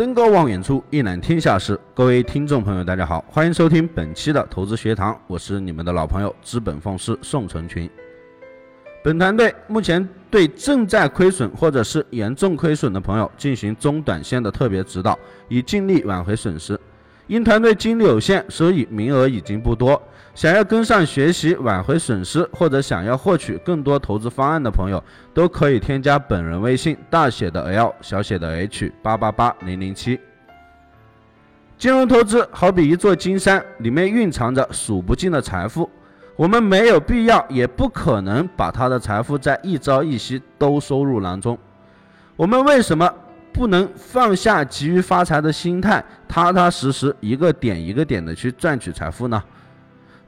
登高望远处，一览天下事。各位听众朋友，大家好，欢迎收听本期的投资学堂，我是你们的老朋友资本奉师宋成群。本团队目前对正在亏损或者是严重亏损的朋友进行中短线的特别指导，以尽力挽回损失。因团队精力有限，所以名额已经不多。想要跟上学习挽回损失，或者想要获取更多投资方案的朋友，都可以添加本人微信：大写的 L，小写的 H，八八八零零七。金融投资好比一座金山，里面蕴藏着数不尽的财富。我们没有必要，也不可能把他的财富在一朝一夕都收入囊中。我们为什么不能放下急于发财的心态，踏踏实实一个点一个点的去赚取财富呢？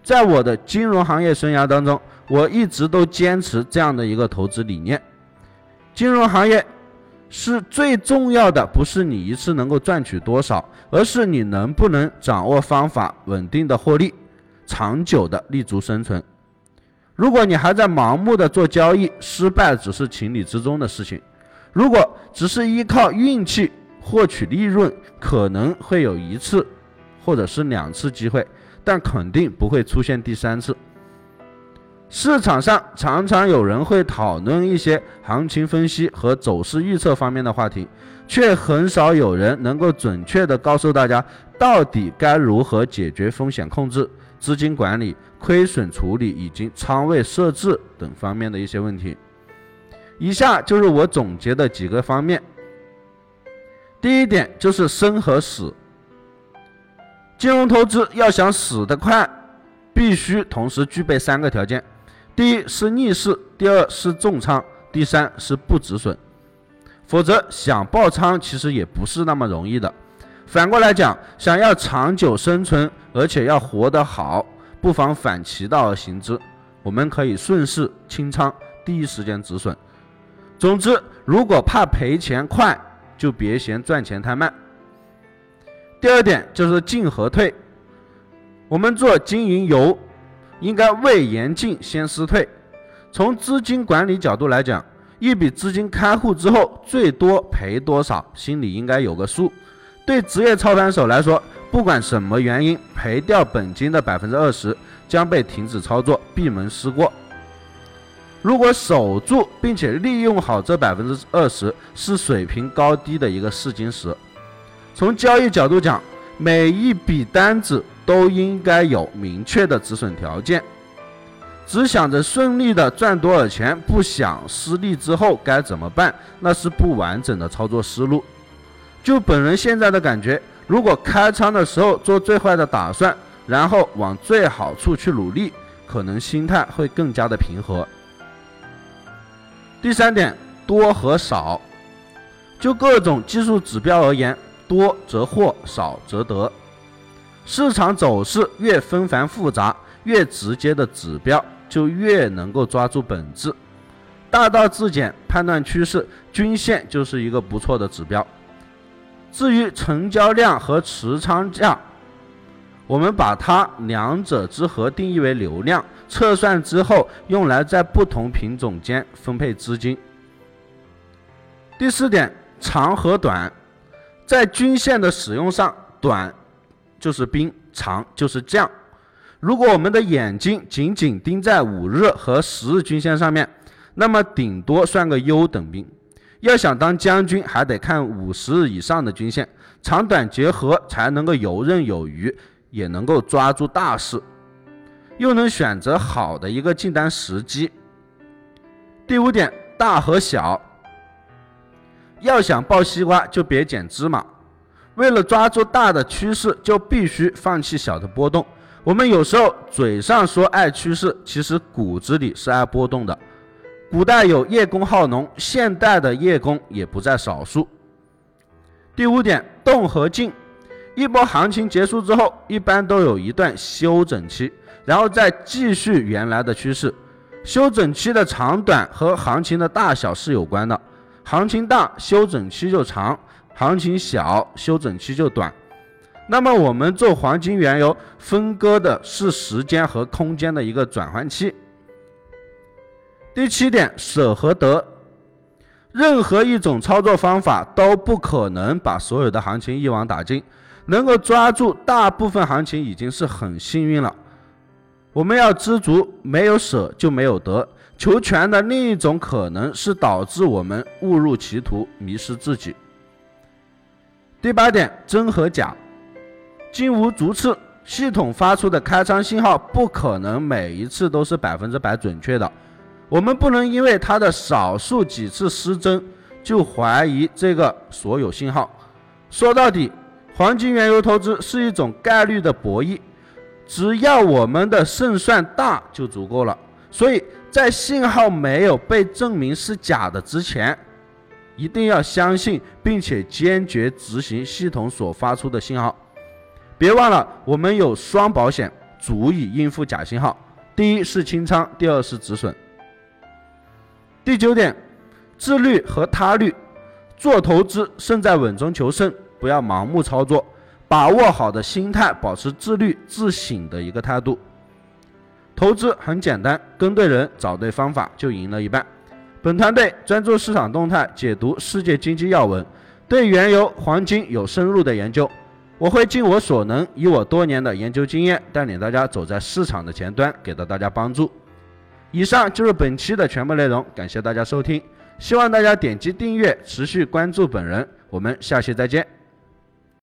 在我的金融行业生涯当中，我一直都坚持这样的一个投资理念：金融行业是最重要的，不是你一次能够赚取多少，而是你能不能掌握方法，稳定的获利，长久的立足生存。如果你还在盲目的做交易，失败只是情理之中的事情。如果只是依靠运气获取利润，可能会有一次或者是两次机会。但肯定不会出现第三次。市场上常常有人会讨论一些行情分析和走势预测方面的话题，却很少有人能够准确的告诉大家到底该如何解决风险控制、资金管理、亏损处理以及仓位设置等方面的一些问题。以下就是我总结的几个方面。第一点就是生和死。金融投资要想死得快，必须同时具备三个条件：第一是逆势，第二是重仓，第三是不止损。否则想爆仓其实也不是那么容易的。反过来讲，想要长久生存，而且要活得好，不妨反其道而行之。我们可以顺势清仓，第一时间止损。总之，如果怕赔钱快，就别嫌赚钱太慢。第二点就是进和退，我们做经营游，应该未言进先思退。从资金管理角度来讲，一笔资金开户之后，最多赔多少，心里应该有个数。对职业操盘手来说，不管什么原因，赔掉本金的百分之二十，将被停止操作，闭门思过。如果守住并且利用好这百分之二十，是水平高低的一个试金石。从交易角度讲，每一笔单子都应该有明确的止损条件。只想着顺利的赚多少钱，不想失利之后该怎么办，那是不完整的操作思路。就本人现在的感觉，如果开仓的时候做最坏的打算，然后往最好处去努力，可能心态会更加的平和。第三点，多和少，就各种技术指标而言。多则获，少则得。市场走势越纷繁复杂，越直接的指标就越能够抓住本质。大道至简，判断趋势，均线就是一个不错的指标。至于成交量和持仓价，我们把它两者之和定义为流量，测算之后用来在不同品种间分配资金。第四点，长和短。在均线的使用上，短就是兵，长就是将。如果我们的眼睛紧紧盯在五日和十日均线上面，那么顶多算个优等兵。要想当将军，还得看五十日以上的均线，长短结合才能够游刃有余，也能够抓住大势，又能选择好的一个进单时机。第五点，大和小。要想抱西瓜，就别捡芝麻。为了抓住大的趋势，就必须放弃小的波动。我们有时候嘴上说爱趋势，其实骨子里是爱波动的。古代有叶公好农，现代的叶公也不在少数。第五点，动和静。一波行情结束之后，一般都有一段休整期，然后再继续原来的趋势。休整期的长短和行情的大小是有关的。行情大，休整期就长；行情小，休整期就短。那么我们做黄金、原油分割的是时间和空间的一个转换期。第七点，舍和得，任何一种操作方法都不可能把所有的行情一网打尽，能够抓住大部分行情已经是很幸运了。我们要知足，没有舍就没有得。求全的另一种可能是导致我们误入歧途，迷失自己。第八点，真和假，金无足赤。系统发出的开仓信号不可能每一次都是百分之百准确的，我们不能因为它的少数几次失真就怀疑这个所有信号。说到底，黄金原油投资是一种概率的博弈，只要我们的胜算大就足够了。所以在信号没有被证明是假的之前，一定要相信并且坚决执行系统所发出的信号。别忘了，我们有双保险，足以应付假信号。第一是清仓，第二是止损。第九点，自律和他律。做投资胜在稳中求胜，不要盲目操作，把握好的心态，保持自律自省的一个态度。投资很简单，跟对人，找对方法，就赢了一半。本团队专注市场动态，解读世界经济要闻，对原油、黄金有深入的研究。我会尽我所能，以我多年的研究经验，带领大家走在市场的前端，给到大家帮助。以上就是本期的全部内容，感谢大家收听，希望大家点击订阅，持续关注本人。我们下期再见。